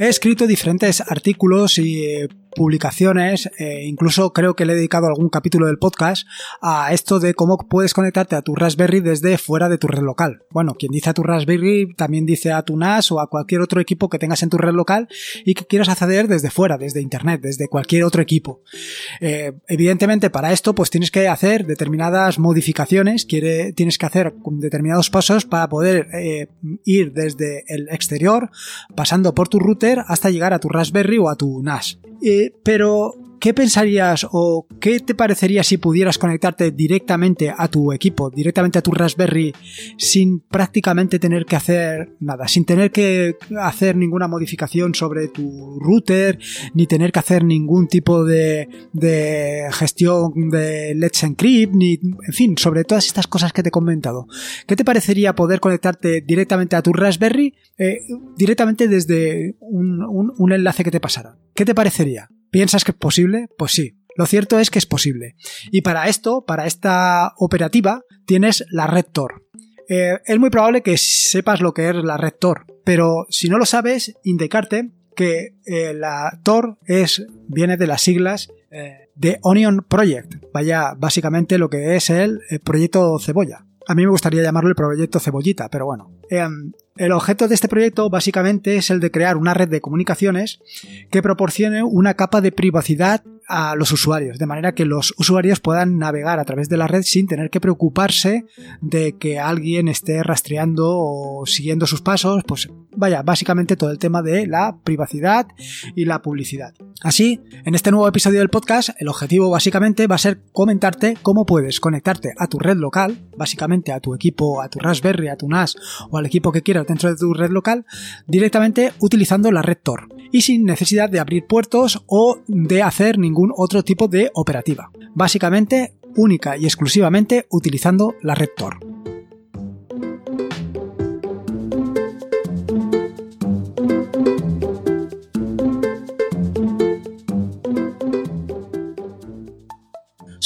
He escrito diferentes artículos y eh, publicaciones, eh, incluso creo que le he dedicado algún capítulo del podcast a esto de cómo puedes conectarte a tu Raspberry desde fuera de tu red local. Bueno, quien dice a tu Raspberry también dice a tu NAS o a cualquier otro equipo que tengas en tu red local y que quieras acceder desde fuera, desde Internet, desde cualquier otro equipo. Eh, evidentemente, para esto, pues tienes que hacer determinadas modificaciones, quiere, tienes que hacer determinados pasos para poder eh, ir desde el exterior, pasando por tu router hasta llegar a tu Raspberry o a tu NAS. Pero ¿Qué pensarías o qué te parecería si pudieras conectarte directamente a tu equipo, directamente a tu Raspberry, sin prácticamente tener que hacer nada, sin tener que hacer ninguna modificación sobre tu router, ni tener que hacer ningún tipo de, gestión de Let's Encrypt, ni, en fin, sobre todas estas cosas que te he comentado? ¿Qué te parecería poder conectarte directamente a tu Raspberry, eh, directamente desde un enlace que te pasara? ¿Qué te parecería? ¿Piensas que es posible? Pues sí. Lo cierto es que es posible. Y para esto, para esta operativa, tienes la red Tor. Eh, es muy probable que sepas lo que es la red Tor, pero si no lo sabes, indicarte que eh, la Tor es, viene de las siglas eh, de Onion Project. Vaya, básicamente lo que es el proyecto cebolla. A mí me gustaría llamarlo el proyecto cebollita, pero bueno. El objeto de este proyecto básicamente es el de crear una red de comunicaciones que proporcione una capa de privacidad a los usuarios, de manera que los usuarios puedan navegar a través de la red sin tener que preocuparse de que alguien esté rastreando o siguiendo sus pasos, pues vaya, básicamente todo el tema de la privacidad y la publicidad. Así, en este nuevo episodio del podcast, el objetivo básicamente va a ser comentarte cómo puedes conectarte a tu red local, básicamente a tu equipo, a tu Raspberry, a tu NAS o al equipo que quieras dentro de tu red local, directamente utilizando la red Tor y sin necesidad de abrir puertos o de hacer ningún otro tipo de operativa. Básicamente, única y exclusivamente utilizando la red Tor.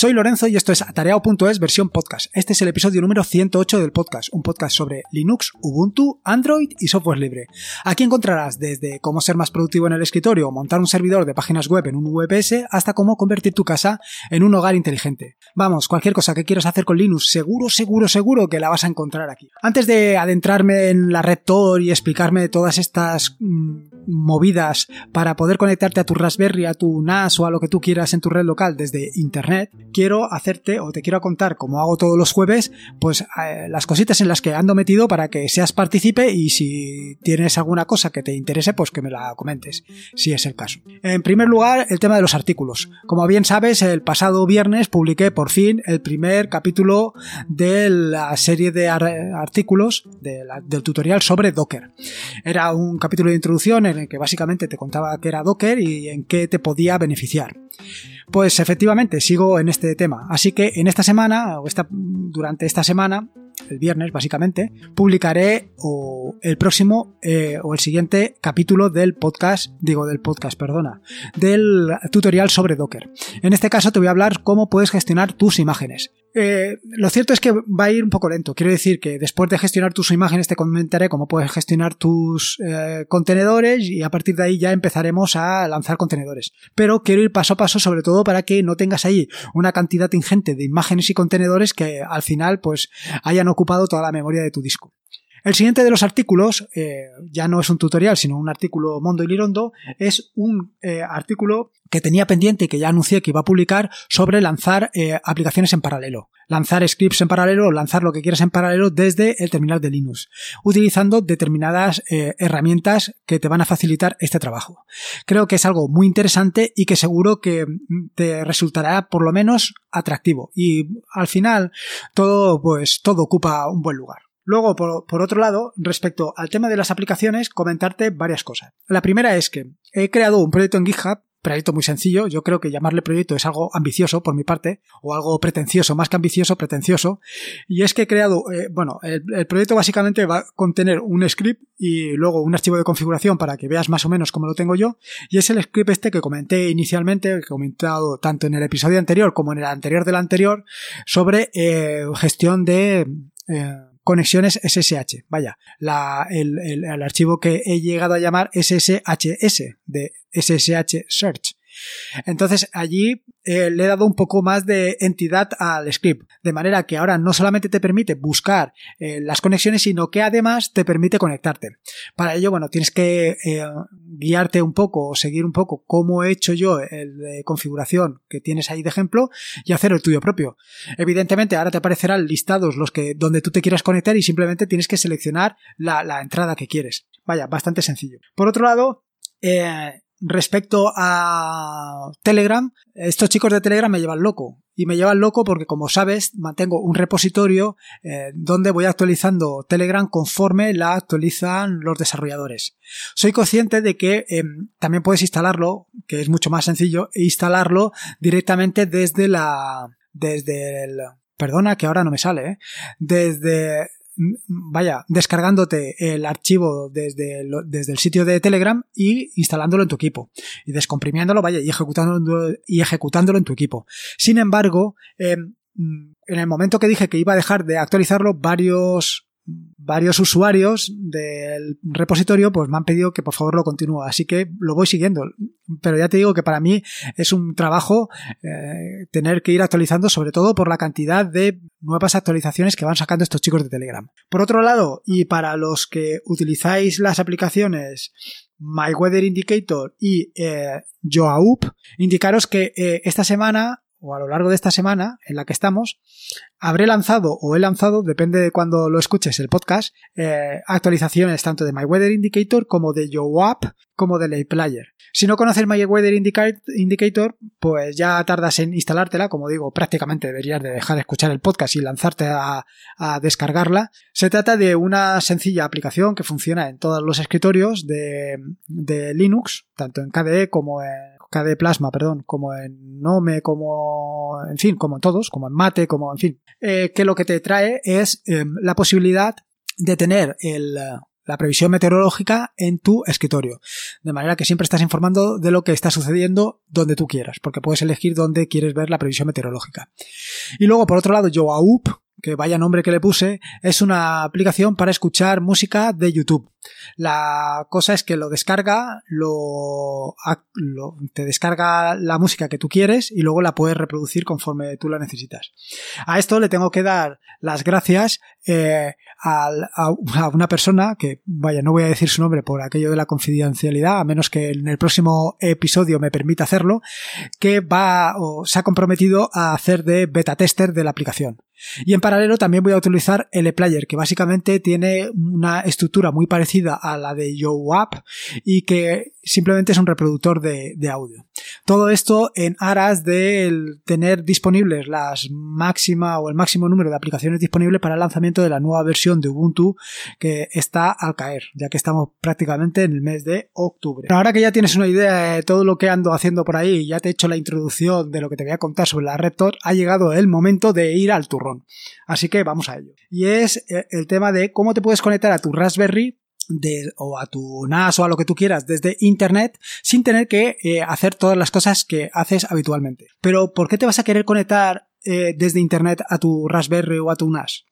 Soy Lorenzo y esto es Atareado.es versión podcast. Este es el episodio número 108 del podcast, un podcast sobre Linux, Ubuntu, Android y software libre. Aquí encontrarás desde cómo ser más productivo en el escritorio o montar un servidor de páginas web en un VPS hasta cómo convertir tu casa en un hogar inteligente. Vamos, cualquier cosa que quieras hacer con Linux, seguro, seguro, seguro que la vas a encontrar aquí. Antes de adentrarme en la red Tor y explicarme todas estas mm, movidas para poder conectarte a tu Raspberry, a tu NAS o a lo que tú quieras en tu red local desde Internet, quiero hacerte o te quiero contar, como hago todos los jueves, pues eh, las cositas en las que ando metido para que seas partícipe y si tienes alguna cosa que te interese, pues que me la comentes, si es el caso. En primer lugar, el tema de los artículos. Como bien sabes, el pasado viernes publiqué por fin el primer capítulo de la serie de artículos del tutorial sobre Docker. Era un capítulo de introducción en el que básicamente te contaba qué era Docker y en qué te podía beneficiar. Pues efectivamente, sigo en este tema. Así que en esta semana, o esta, durante esta semana, el viernes básicamente, publicaré o el próximo eh, o el siguiente capítulo del podcast, digo del podcast, perdona, del tutorial sobre Docker. En este caso te voy a hablar cómo puedes gestionar tus imágenes. Eh, lo cierto es que va a ir un poco lento. Quiero decir que después de gestionar tus imágenes te comentaré cómo puedes gestionar tus eh, contenedores y a partir de ahí ya empezaremos a lanzar contenedores. Pero quiero ir paso a paso sobre todo para que no tengas ahí una cantidad ingente de imágenes y contenedores que al final pues hayan ocupado toda la memoria de tu disco. El siguiente de los artículos, eh, ya no es un tutorial, sino un artículo Mondo y Lirondo, es un eh, artículo que tenía pendiente y que ya anuncié que iba a publicar sobre lanzar eh, aplicaciones en paralelo. Lanzar scripts en paralelo lanzar lo que quieras en paralelo desde el terminal de Linux, utilizando determinadas herramientas que te van a facilitar este trabajo. Creo que es algo muy interesante y que seguro que te resultará por lo menos atractivo. Y al final todo, pues, todo ocupa un buen lugar. Luego, por, otro lado, respecto al tema de las aplicaciones, comentarte varias cosas. La primera es que he creado un proyecto en GitHub proyecto muy sencillo. Yo creo que llamarle proyecto es algo ambicioso por mi parte, o algo pretencioso, más que ambicioso, pretencioso. Y es que he creado, eh, bueno, el, proyecto básicamente va a contener un script y luego un archivo de configuración para que veas más o menos cómo lo tengo yo. Y es el script este que comenté inicialmente, que he comentado tanto en el episodio anterior como en el anterior del anterior, sobre eh, gestión de... Eh, conexiones SSH. Vaya, el, el archivo que he llegado a llamar SSHS de SSH Search. Entonces allí eh, le he dado un poco más de entidad al script, de manera que ahora no solamente te permite buscar eh, las conexiones, sino que además te permite conectarte. Para ello, bueno, tienes que eh, guiarte un poco o seguir un poco cómo he hecho yo el de configuración que tienes ahí de ejemplo y hacer el tuyo propio. Evidentemente, ahora te aparecerán listados los que donde tú te quieras conectar y simplemente tienes que seleccionar la, la entrada que quieres. Vaya, bastante sencillo. Por otro lado, eh, respecto a Telegram, estos chicos de Telegram me llevan loco. Y me llevan loco porque, como sabes, mantengo un repositorio eh, donde voy actualizando Telegram conforme la actualizan los desarrolladores. Soy consciente de que em, también puedes instalarlo, que es mucho más sencillo, e instalarlo directamente desde la... desde el... Perdona que ahora no me sale, ¿eh? Desde vaya, descargándote el archivo desde, desde el sitio de Telegram y instalándolo en tu equipo. Y descomprimiéndolo, vaya, y ejecutándolo, y ejecutándolo en tu equipo. Sin embargo, em, en el momento que dije que iba a dejar de actualizarlo, varios varios usuarios del repositorio pues me han pedido que por favor lo continúe. Así que lo voy siguiendo. Pero ya te digo que para mí es un trabajo eh, tener que ir actualizando sobre todo por la cantidad de nuevas actualizaciones que van sacando estos chicos de Telegram. Por otro lado y para los que utilizáis las aplicaciones My Weather Indicator y eh, indicaros que eh, esta semana o a lo largo de esta semana en la que estamos, habré lanzado o he lanzado, depende de cuando lo escuches el podcast, eh, actualizaciones tanto de My Weather Indicator como de YoApp como de Layplayer. Si no conoces My Weather Indicator, pues ya tardas en instalártela, como digo, prácticamente deberías de dejar de escuchar el podcast y lanzarte a, descargarla. Se trata de una sencilla aplicación que funciona en todos los escritorios de Linux, tanto en KDE como en KDE Plasma, perdón, como en Nome, como, en fin, como en todos, como en Mate, como, en fin, eh, que lo que te trae es em, la posibilidad de tener el, la previsión meteorológica en tu escritorio. De manera que siempre estás informando de lo que está sucediendo donde tú quieras, porque puedes elegir dónde quieres ver la previsión meteorológica. Y luego, por otro lado, YoAup, que vaya nombre que le puse, es una aplicación para escuchar música de YouTube. La cosa es que lo descarga, lo, te descarga la música que tú quieres y luego la puedes reproducir conforme tú la necesitas. A esto le tengo que dar las gracias eh, a, a, una persona que, vaya, no voy a decir su nombre por aquello de la confidencialidad, a menos que en el próximo episodio me permita hacerlo, que va o se ha comprometido a hacer de beta tester de la aplicación. Y en paralelo también voy a utilizar el player que básicamente tiene una estructura muy parecida a la de YoApp y que simplemente es un reproductor de, audio. Todo esto en aras de tener disponibles las máxima o el máximo número de aplicaciones disponibles para el lanzamiento de la nueva versión de Ubuntu que está al caer, ya que estamos prácticamente en el mes de octubre. Ahora que ya tienes una idea de todo lo que ando haciendo por ahí, ya te he hecho la introducción de lo que te voy a contar sobre la Reptor, ha llegado el momento de ir al turrón. Así que vamos a ello. Y es eh, el tema de cómo te puedes conectar a tu Raspberry o a tu NAS o a lo que tú quieras desde Internet sin tener que eh, hacer todas las cosas que haces habitualmente. Pero ¿por qué te vas a querer conectar eh, desde Internet a tu Raspberry o a tu NAS?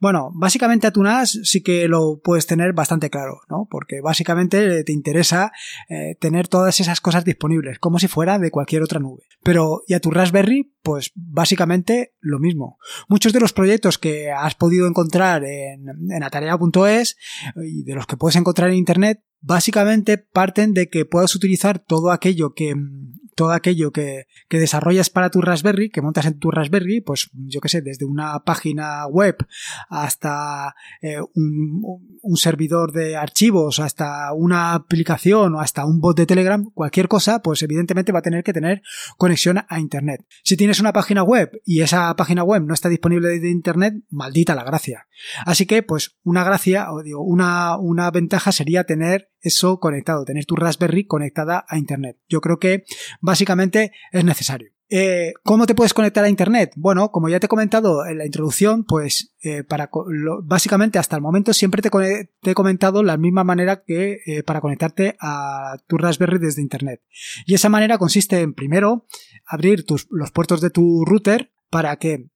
Bueno, básicamente a tu NAS sí que lo puedes tener bastante claro, ¿no? Porque básicamente te interesa eh, tener todas esas cosas disponibles, como si fuera de cualquier otra nube. Pero, ¿y a tu Raspberry? Pues básicamente lo mismo. Muchos de los proyectos que has podido encontrar en, en atarea.es y de los que puedes encontrar en Internet, básicamente parten de que puedas utilizar todo aquello que todo aquello que, que, desarrollas para tu Raspberry, que montas en tu Raspberry, pues yo que sé, desde una página web hasta eh, un, un, servidor de archivos, hasta una aplicación o hasta un bot de Telegram, cualquier cosa, pues evidentemente va a tener que tener conexión a Internet. Si tienes una página web y esa página web no está disponible desde Internet, maldita la gracia. Así que, pues, una gracia, o digo, una, una ventaja sería tener eso conectado, tener tu Raspberry conectada a Internet. Yo creo que básicamente es necesario. Eh, ¿Cómo te puedes conectar a Internet? Bueno, como ya te he comentado en la introducción, pues eh, para básicamente hasta el momento siempre te, he comentado la misma manera que eh, para conectarte a tu Raspberry desde Internet. Y esa manera consiste en primero abrir los puertos de tu router para que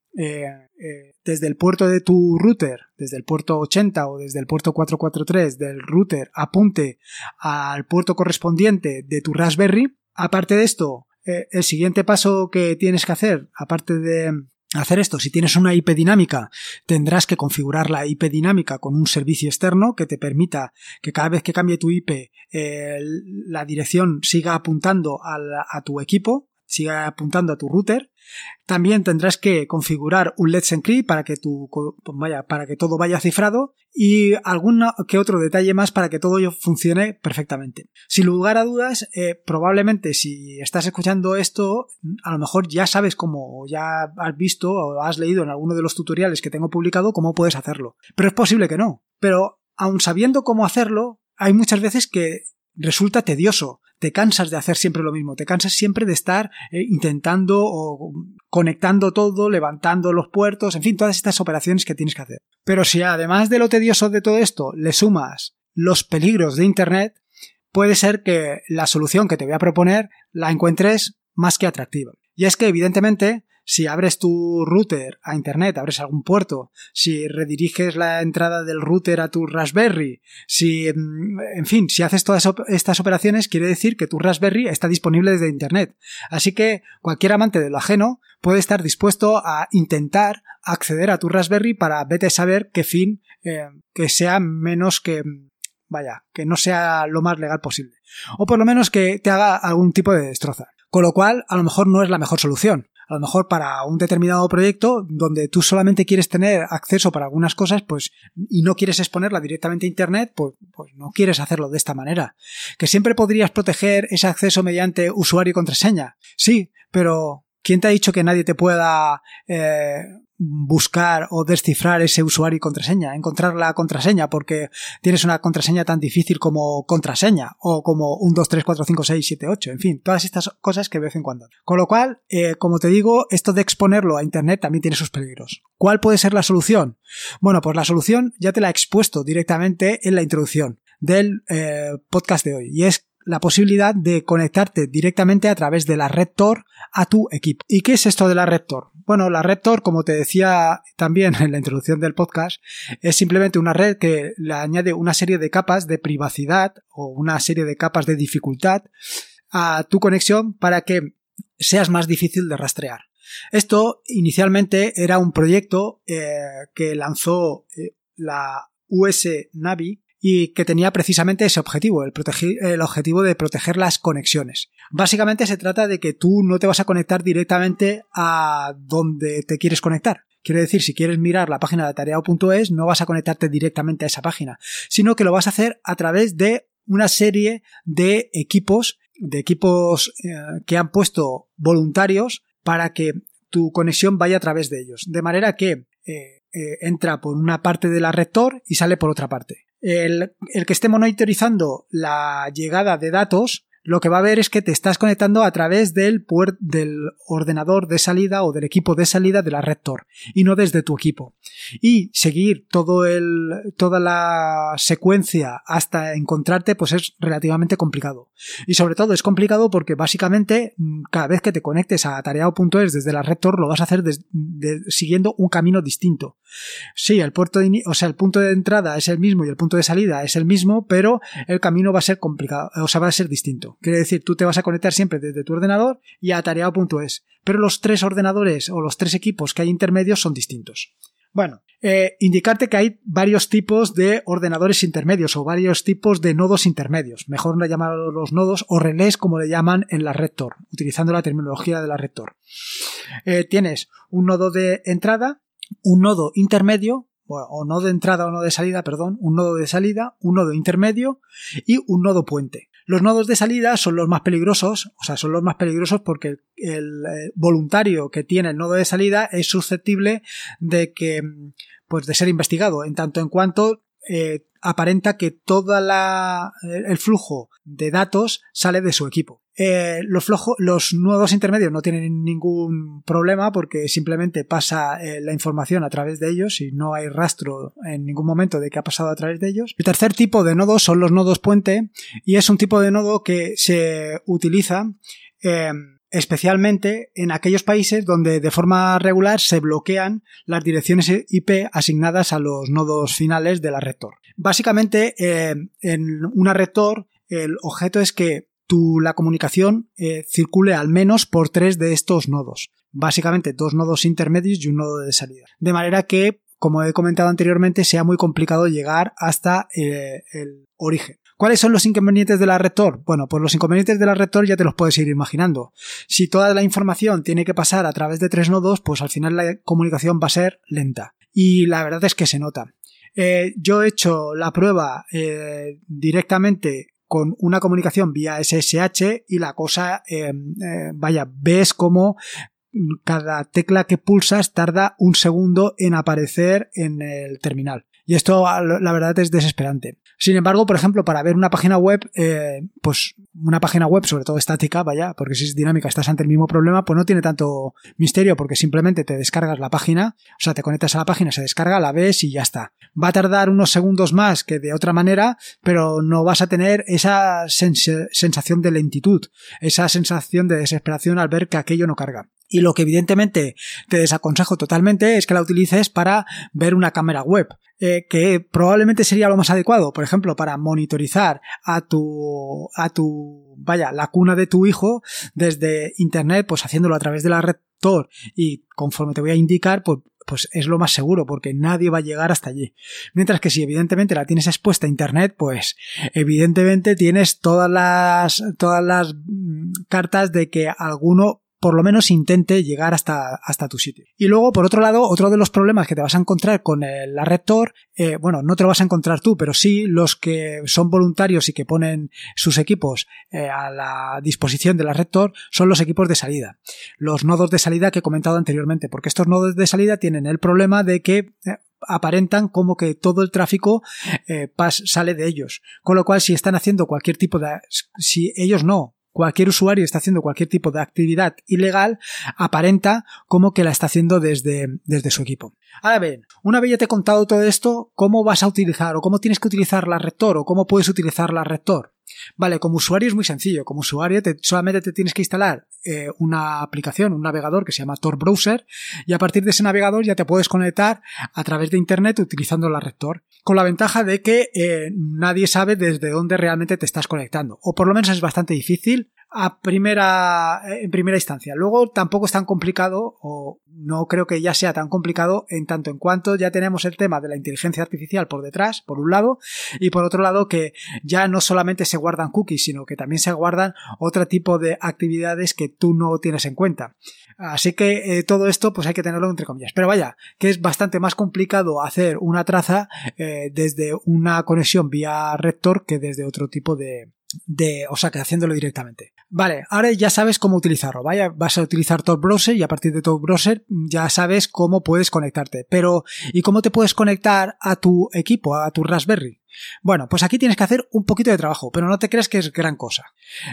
desde el puerto de tu router, desde el puerto 80 o desde el puerto 443 del router, apunte al puerto correspondiente de tu Raspberry. Aparte de esto, eh, el siguiente paso que tienes que hacer, aparte de hacer esto, si tienes una IP dinámica, tendrás que configurar la IP dinámica con un servicio externo que te permita que cada vez que cambie tu IP, la dirección siga apuntando a tu equipo, siga apuntando a tu router también tendrás que configurar un Let's Encrypt para que que todo vaya cifrado y algún que otro detalle más para que todo funcione perfectamente. Sin lugar a dudas, eh, probablemente si estás escuchando esto, a lo mejor ya sabes cómo, ya has visto o has leído en alguno de los tutoriales que tengo publicado cómo puedes hacerlo. Pero es posible que no. Pero aun sabiendo cómo hacerlo, hay muchas veces que resulta tedioso te cansas de hacer siempre lo mismo, te cansas siempre de estar eh, intentando o conectando todo, levantando los puertos, en fin, todas estas operaciones que tienes que hacer. Pero si además de lo tedioso de todo esto le sumas los peligros de Internet, puede ser que la solución que te voy a proponer la encuentres más que atractiva. Y es que evidentemente si abres tu router a internet, abres algún puerto, si rediriges la entrada del router a tu Raspberry, si, mm, en fin, si haces todas estas operaciones, quiere decir que tu Raspberry está disponible desde internet. Así que cualquier amante de lo ajeno puede estar dispuesto a intentar acceder a tu Raspberry para vete a saber qué fin eh, que sea menos que vaya, que no sea lo más legal posible. O por lo menos que te haga algún tipo de destroza. Con lo cual, a lo mejor no es la mejor solución a lo mejor para un determinado proyecto donde tú solamente quieres tener acceso para algunas cosas, pues, y no quieres exponerla directamente a Internet, pues, pues no quieres hacerlo de esta manera. Que siempre podrías proteger ese acceso mediante usuario y contraseña. Sí, pero ¿quién te ha dicho que nadie te pueda eh, buscar o descifrar ese usuario y contraseña, encontrar la contraseña porque tienes una contraseña tan difícil como contraseña o como 1, 2, 3, 4, 5, 6, 7, 8, en fin, todas estas cosas que de vez en cuando. Con lo cual, eh, como te digo, esto de exponerlo a Internet también tiene sus peligros. ¿Cuál puede ser la solución? Bueno, pues la solución ya te la he expuesto directamente en la introducción del eh, podcast de hoy y es la posibilidad de conectarte directamente a través de la red Tor a tu equipo. ¿Y qué es esto de la red Tor? Bueno, la red Tor, como te decía también en la introducción del podcast, es simplemente una red que le añade una serie de capas de privacidad o una serie de capas de dificultad a tu conexión para que seas más difícil de rastrear. Esto inicialmente era un proyecto eh, que lanzó eh, la US Navy y que tenía precisamente ese objetivo, el, el objetivo de proteger las conexiones. Básicamente se trata de que tú no te vas a conectar directamente a donde te quieres conectar. Quiere decir, si quieres mirar la página de tareao.es, no vas a conectarte directamente a esa página, sino que lo vas a hacer a través de una serie de equipos, de equipos eh, que han puesto voluntarios para que tu conexión vaya a través de ellos. De manera que eh, eh, entra por una parte de la rector y sale por otra parte. El, que esté monitorizando la llegada de datos lo que va a ver es que te estás conectando a través del, del ordenador de salida o del equipo de salida de la red Tor y no desde tu equipo. Y seguir toda la secuencia hasta encontrarte pues es relativamente complicado. Y sobre todo es complicado porque básicamente cada vez que te conectes a tareao.es desde la red Tor lo vas a hacer siguiendo un camino distinto. Sí, el puerto o sea, el punto de entrada es el mismo y el punto de salida es el mismo, pero el camino va a ser complicado, o sea, va a ser distinto. Quiere decir, tú te vas a conectar siempre desde tu ordenador y a tareao.es. Pero los tres ordenadores o los tres equipos que hay intermedios son distintos. Bueno, eh, indicarte que hay varios tipos de ordenadores intermedios o varios tipos de nodos intermedios. Mejor no llamarlos los nodos o relés como le llaman en la red Tor, utilizando la terminología de la red Tor. Eh, tienes un nodo de entrada, un nodo intermedio, o nodo de entrada o nodo de salida, perdón, un nodo de salida, un nodo intermedio y un nodo puente. Los nodos de salida son los más peligrosos, o sea, son los más peligrosos porque el, eh, voluntario que tiene el nodo de salida es susceptible de que, pues, de ser investigado, en tanto en cuanto eh, aparenta que todo el flujo de datos sale de su equipo. Eh, los, los nodos intermedios no tienen ningún problema porque simplemente pasa eh, la información a través de ellos y no hay rastro en ningún momento de que ha pasado a través de ellos. El tercer tipo de nodos son los nodos puente y es un tipo de nodo que se utiliza eh, especialmente en aquellos países donde de forma regular se bloquean las direcciones IP asignadas a los nodos finales de la red Tor. Básicamente, en una red Tor, el objeto es que tu, la comunicación eh, circule al menos por tres de estos nodos. Básicamente dos nodos intermedios y un nodo de salida. De manera que, como he comentado anteriormente, sea muy complicado llegar hasta eh, el origen. ¿Cuáles son los inconvenientes de la rector? Bueno, pues los inconvenientes de la rector ya te los puedes ir imaginando. Si toda la información tiene que pasar a través de tres nodos, pues al final la comunicación va a ser lenta. Y la verdad es que se nota. Eh, yo he hecho la prueba eh, directamente con una comunicación vía SSH y la cosa, eh, vaya, ves como cada tecla que pulsas tarda un segundo en aparecer en el terminal. Y esto, la verdad, es desesperante. Sin embargo, por ejemplo, para ver una página web, eh, pues una página web, sobre todo estática, vaya, porque si es dinámica estás ante el mismo problema, pues no tiene tanto misterio, porque simplemente te descargas la página, o sea, te conectas a la página, se descarga, la ves y ya está. Va a tardar unos segundos más que de otra manera, pero no vas a tener esa sensación de lentitud, esa sensación de desesperación al ver que aquello no carga. Y lo que evidentemente te desaconsejo totalmente es que la utilices para ver una cámara web. Eh, que probablemente sería lo más adecuado, por ejemplo, para monitorizar a tu, a tu, vaya, la cuna de tu hijo desde internet, pues haciéndolo a través de la red Tor y conforme te voy a indicar, pues, pues es lo más seguro porque nadie va a llegar hasta allí. Mientras que si evidentemente la tienes expuesta a internet, pues evidentemente tienes todas las, todas las mm, cartas de que alguno por lo menos intente llegar hasta, hasta tu sitio. Y luego, por otro lado, otro de los problemas que te vas a encontrar con la red Tor, eh, bueno, no te lo vas a encontrar tú, pero sí los que son voluntarios y que ponen sus equipos eh, a la disposición de la red Tor son los equipos de salida. Los nodos de salida que he comentado anteriormente, porque estos nodos de salida tienen el problema de que eh, aparentan como que todo el tráfico sale de ellos. Con lo cual, si están haciendo cualquier tipo de... Si ellos no, cualquier usuario está haciendo cualquier tipo de actividad ilegal, aparenta como que la está haciendo desde, desde su equipo. Ahora bien, una vez ya te he contado todo esto, ¿cómo vas a utilizar o cómo tienes que utilizar la rector o cómo puedes utilizar la rector? Vale, como usuario es muy sencillo. Como usuario te, solamente te tienes que instalar eh, una aplicación, un navegador que se llama Tor Browser y a partir de ese navegador ya te puedes conectar a través de Internet utilizando la rector. Con la ventaja de que eh, nadie sabe desde dónde realmente te estás conectando. O por lo menos es bastante difícil a primera, en primera instancia. Luego tampoco es tan complicado, o no creo que ya sea tan complicado, en tanto en cuanto ya tenemos el tema de la inteligencia artificial por detrás, por un lado, y por otro lado que ya no solamente se guardan cookies, sino que también se guardan otro tipo de actividades que tú no tienes en cuenta. Así que eh, todo esto pues hay que tenerlo entre comillas. Pero vaya, que es bastante más complicado hacer una traza eh, desde una conexión vía Rector que desde otro tipo de, de, o sea, que haciéndolo directamente. Vale, ahora ya sabes cómo utilizarlo, vaya, vas a utilizar Tor Browser y a partir de Tor Browser ya sabes cómo puedes conectarte. Pero, ¿y cómo te puedes conectar a tu equipo, a tu Raspberry? Bueno, pues aquí tienes que hacer un poquito de trabajo, pero no te creas que es gran cosa.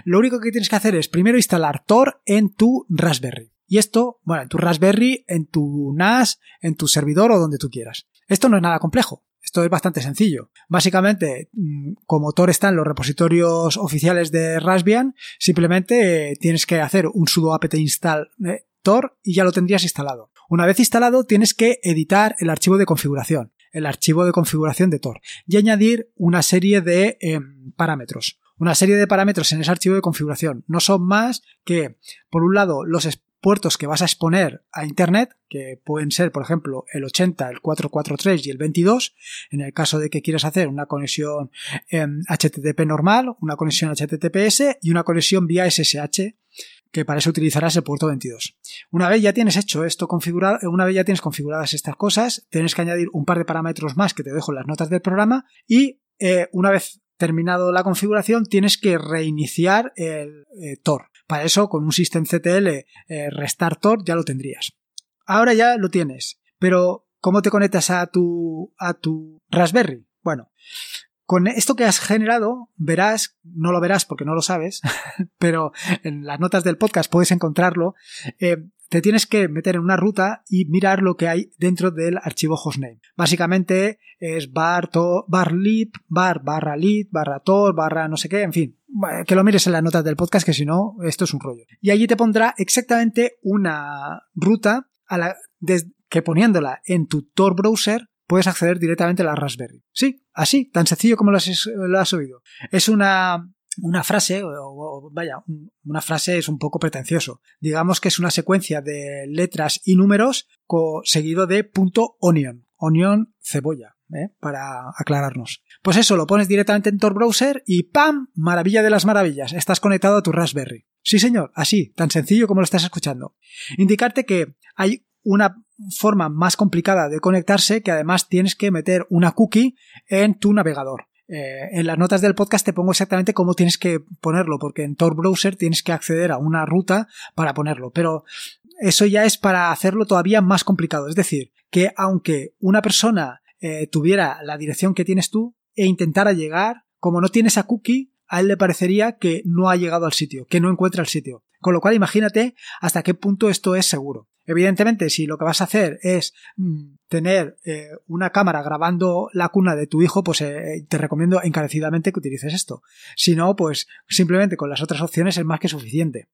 Lo único que tienes que hacer es primero instalar Tor en tu Raspberry. Y esto, bueno, en tu Raspberry, en tu NAS, en tu servidor o donde tú quieras. Esto no es nada complejo. Esto es bastante sencillo. Básicamente, mm, como Tor está en los repositorios oficiales de Raspbian, simplemente eh, tienes que hacer un sudo apt install Tor y ya lo tendrías instalado. Una vez instalado, tienes que editar el archivo de configuración, el archivo de configuración de Tor, y añadir una serie de em, parámetros una serie de parámetros en ese archivo de configuración. No son más que, por un lado, los, puertos que vas a exponer a Internet, que pueden ser, por ejemplo, el 80, el 443 y el 22, en el caso de que quieras hacer una conexión HTTP em, normal, una conexión HTTPS y una conexión vía SSH, que para eso utilizarás el puerto 22. Una vez ya tienes hecho esto configurado, una vez ya tienes configuradas estas cosas, tienes que añadir un par de parámetros más que te dejo en las notas del programa y eh, una vez terminado la configuración tienes que reiniciar el eh, Tor. Para eso, con un systemctl eh, restart Tor ya lo tendrías. Ahora ya lo tienes, pero ¿cómo te conectas a tu, a tu Raspberry? Bueno, con esto que has generado, verás, no lo verás porque no lo sabes, pero en las notas del podcast puedes encontrarlo, eh, te tienes que meter en una ruta y mirar lo que hay dentro del archivo hostname. Básicamente es bar, to, bar lib, bar barra lib, barra tor, barra no sé qué, en fin, que lo mires en las notas del podcast que si no, esto es un rollo. Y allí te pondrá exactamente una ruta a la, que poniéndola en tu Tor browser puedes acceder directamente a la Raspberry. Sí, así, tan sencillo como lo has, oído. Es una, una frase, o, vaya, una frase es un poco pretencioso. Digamos que es una secuencia de letras y números seguido de punto onion. Onion, cebolla, ¿eh? para aclararnos. Pues eso, lo pones directamente en Tor Browser y ¡pam! Maravilla de las maravillas, estás conectado a tu Raspberry. Sí, señor, así, tan sencillo como lo estás escuchando. Indicarte que hay una forma más complicada de conectarse que además tienes que meter una cookie en tu navegador. Eh, en las notas del podcast te pongo exactamente cómo tienes que ponerlo, porque en Tor Browser tienes que acceder a una ruta para ponerlo, pero eso ya es para hacerlo todavía más complicado. Es decir, que aunque una persona eh, tuviera la dirección que tienes tú e intentara llegar, como no tiene esa cookie, a él le parecería que no ha llegado al sitio, que no encuentra el sitio. Con lo cual imagínate hasta qué punto esto es seguro. Evidentemente, si lo que vas a hacer es mm, tener eh, una cámara grabando la cuna de tu hijo, pues eh, te recomiendo encarecidamente que utilices esto. Si no, pues simplemente con las otras opciones es más que suficiente.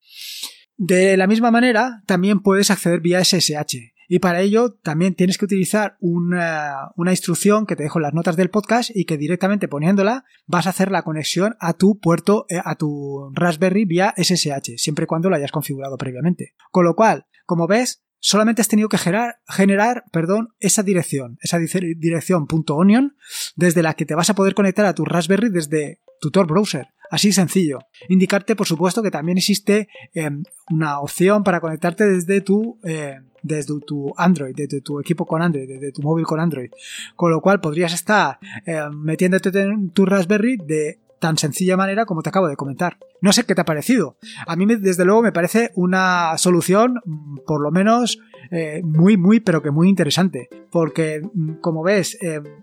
De la misma manera, también puedes acceder vía SSH. Y para ello también tienes que utilizar una, instrucción que te dejo en las notas del podcast y que directamente poniéndola vas a hacer la conexión a tu puerto, eh, a tu Raspberry vía SSH, siempre y cuando lo hayas configurado previamente. Con lo cual, como ves, solamente has tenido que generar, generar perdón, esa dirección, esa dirección .onion, desde la que te vas a poder conectar a tu Raspberry desde tu Tor browser. Así sencillo. Indicarte, por supuesto, que también existe em, una opción para conectarte desde tu eh, desde tu Android, desde tu equipo con Android, desde tu móvil con Android. Con lo cual podrías estar eh, metiéndote en tu Raspberry de tan sencilla manera como te acabo de comentar. No sé qué te ha parecido. A mí, desde luego, me parece una solución, mm, por lo menos, eh, muy, muy, pero que muy interesante. Porque, mm, como ves,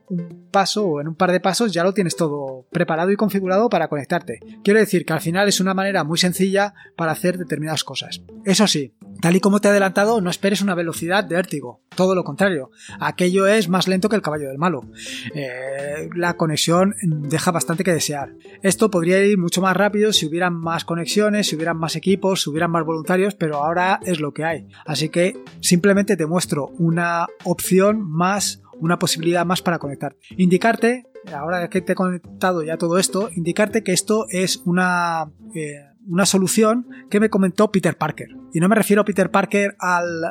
un paso o en un par de pasos ya lo tienes todo preparado y configurado para conectarte. Quiero decir que al final es una manera muy sencilla para hacer determinadas cosas. Eso sí, Tal y como te he adelantado, no esperes una velocidad de vértigo, todo lo contrario, aquello es más lento que el caballo del malo. Eh, la conexión deja bastante que desear. Esto podría ir mucho más rápido si hubieran más conexiones, si hubieran más equipos, si hubieran más voluntarios, pero ahora es lo que hay. Así que simplemente te muestro una opción más, una posibilidad más para conectar. Indicarte, ahora que te he conectado ya todo esto, indicarte que esto es una... Eh, una solución que me comentó Peter Parker. Y no me refiero a Peter Parker al,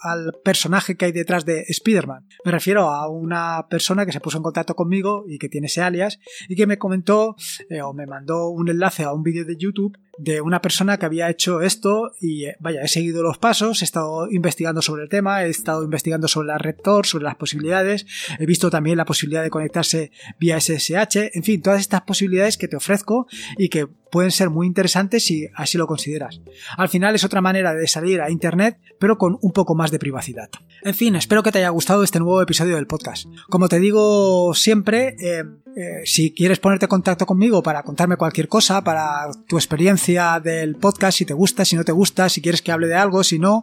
al personaje que hay detrás de Spider-Man. Me refiero a una persona que se puso en contacto conmigo y que tiene ese alias y que me comentó eh, o me mandó un enlace a un vídeo de YouTube de una persona que había hecho esto y eh, vaya, he seguido los pasos, he estado investigando sobre el tema, he estado investigando sobre la red Tor, sobre las posibilidades, he visto también la posibilidad de conectarse vía SSH, en fin, todas estas posibilidades que te ofrezco y que pueden ser muy interesantes si así lo consideras. Al final es otra manera de salir a Internet, pero con un poco más de privacidad. En fin, espero que te haya gustado este nuevo episodio del podcast. Como te digo siempre, eh, eh, si quieres ponerte en contacto conmigo para contarme cualquier cosa, para tu experiencia del podcast, si te gusta, si no te gusta, si quieres que hable de algo, si no,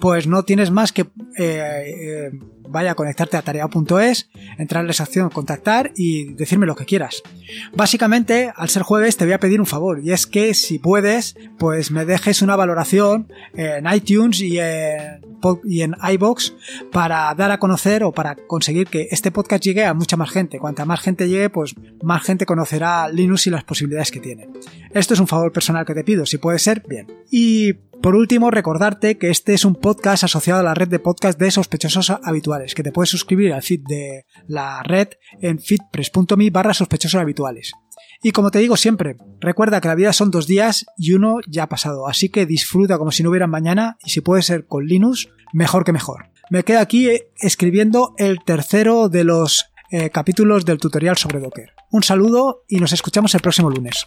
pues no tienes más que eh, eh, vaya a conectarte a tarea.es, entrar en la sección contactar y decirme lo que quieras. Básicamente, al ser jueves, te voy a pedir un favor y es que si puedes, pues me dejes una valoración en iTunes y en, y en iBox para dar a conocer o para conseguir que este podcast llegue a mucha más gente. Cuanta más gente llegue, pues más gente conocerá Linux y las posibilidades que tiene. Esto es un favor personal que te pido, si puede ser, bien. Y por último, recordarte que este es un podcast asociado a la red de podcast de sospechosos habituales, que te puedes suscribir al feed de la red en feedpress.me barra sospechosos habituales. Y como te digo siempre, recuerda que la vida son dos días y uno ya ha pasado, así que disfruta como si no hubiera mañana y si puede ser con Linux, mejor que mejor. Me quedo aquí escribiendo el tercero de los eh, capítulos del tutorial sobre Docker. Un saludo y nos escuchamos el próximo lunes.